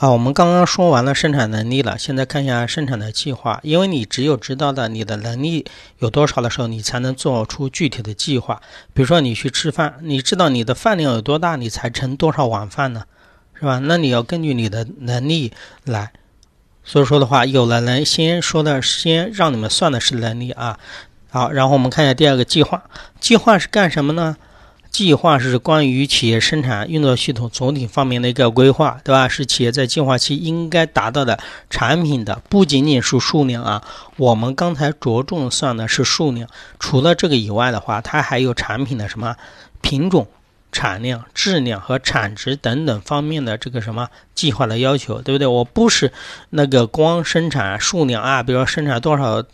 好，我们刚刚说完了生产能力了，现在看一下生产的计划。因为你只有知道的你的能力有多少的时候，你才能做出具体的计划。比如说你去吃饭，你知道你的饭量有多大，你才盛多少碗饭呢？是吧？那你要根据你的能力来。所以说的话，有了能，先说的先让你们算的是能力啊。好，然后我们看一下第二个计划。计划是干什么呢？计划是关于企业生产运作系统总体方面的一个规划，对吧？是企业在计划期应该达到的产品的，不仅仅是数量啊。我们刚才着重算的是数量，除了这个以外的话，它还有产品的什么品种、产量、质量和产值等等方面的这个什么计划的要求，对不对？我不是那个光生产数量啊，比如说生产多少。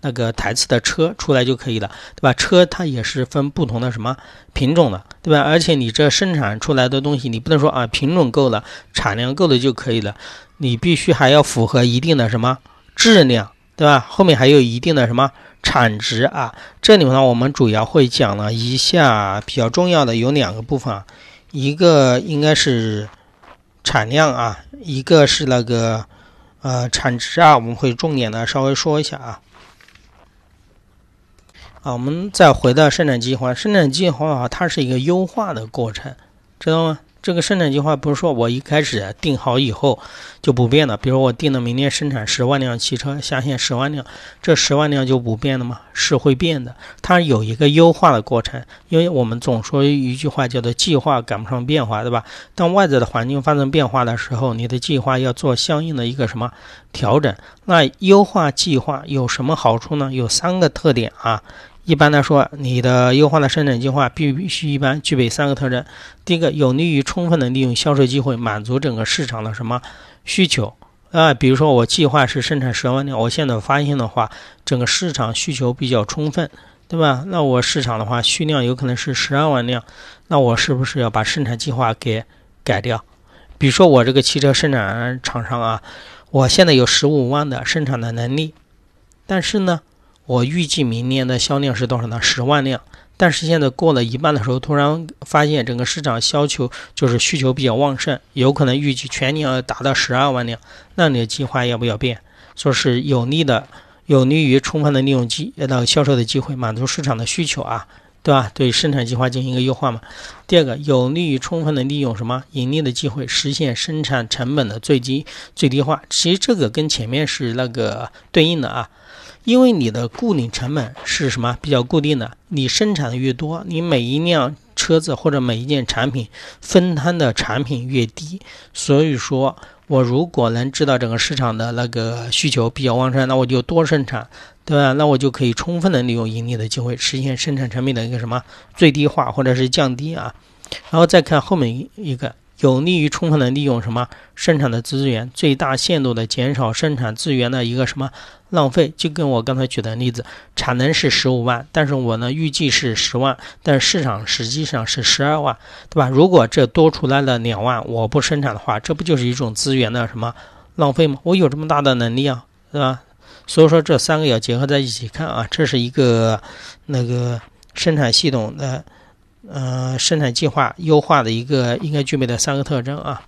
那个台次的车出来就可以了，对吧？车它也是分不同的什么品种的，对吧？而且你这生产出来的东西，你不能说啊品种够了，产量够了就可以了，你必须还要符合一定的什么质量，对吧？后面还有一定的什么产值啊？这里面呢，我们主要会讲了一下比较重要的有两个部分，啊，一个应该是产量啊，一个是那个呃产值啊，我们会重点的稍微说一下啊。啊，我们再回到生产计划。生产计划啊，它是一个优化的过程，知道吗？这个生产计划不是说我一开始定好以后就不变了。比如我定了明年生产十万辆汽车，下线十万辆，这十万辆就不变了吗？是会变的。它有一个优化的过程，因为我们总说一句话叫做“计划赶不上变化”，对吧？当外在的环境发生变化的时候，你的计划要做相应的一个什么调整？那优化计划有什么好处呢？有三个特点啊。一般来说，你的优化的生产计划必须一般具备三个特征：第一个，有利于充分的利用销售机会，满足整个市场的什么需求啊？比如说，我计划是生产十万辆，我现在发现的话，整个市场需求比较充分，对吧？那我市场的话，需量有可能是十二万辆，那我是不是要把生产计划给改掉？比如说，我这个汽车生产厂商啊，我现在有十五万的生产的能力，但是呢？我预计明年的销量是多少呢？十万辆。但是现在过了一半的时候，突然发现整个市场需求就是需求比较旺盛，有可能预计全年要达到十二万辆。那你的计划要不要变？说是有利的，有利于充分的利用机那个销售的机会，满足市场的需求啊，对吧？对生产计划进行一个优化嘛。第二个，有利于充分的利用什么盈利的机会，实现生产成本的最低最低化。其实这个跟前面是那个对应的啊。因为你的固定成本是什么？比较固定的，你生产的越多，你每一辆车子或者每一件产品分摊的产品越低。所以说，我如果能知道整个市场的那个需求比较旺盛，那我就多生产，对吧？那我就可以充分的利用盈利的机会，实现生产成本的一个什么最低化或者是降低啊。然后再看后面一个。有利于充分的利用什么生产的资源，最大限度的减少生产资源的一个什么浪费？就跟我刚才举的例子，产能是十五万，但是我呢预计是十万，但市场实际上是十二万，对吧？如果这多出来了两万，我不生产的话，这不就是一种资源的什么浪费吗？我有这么大的能力啊，对吧？所以说这三个要结合在一起看啊，这是一个那个生产系统的。呃，生产计划优化的一个应该具备的三个特征啊。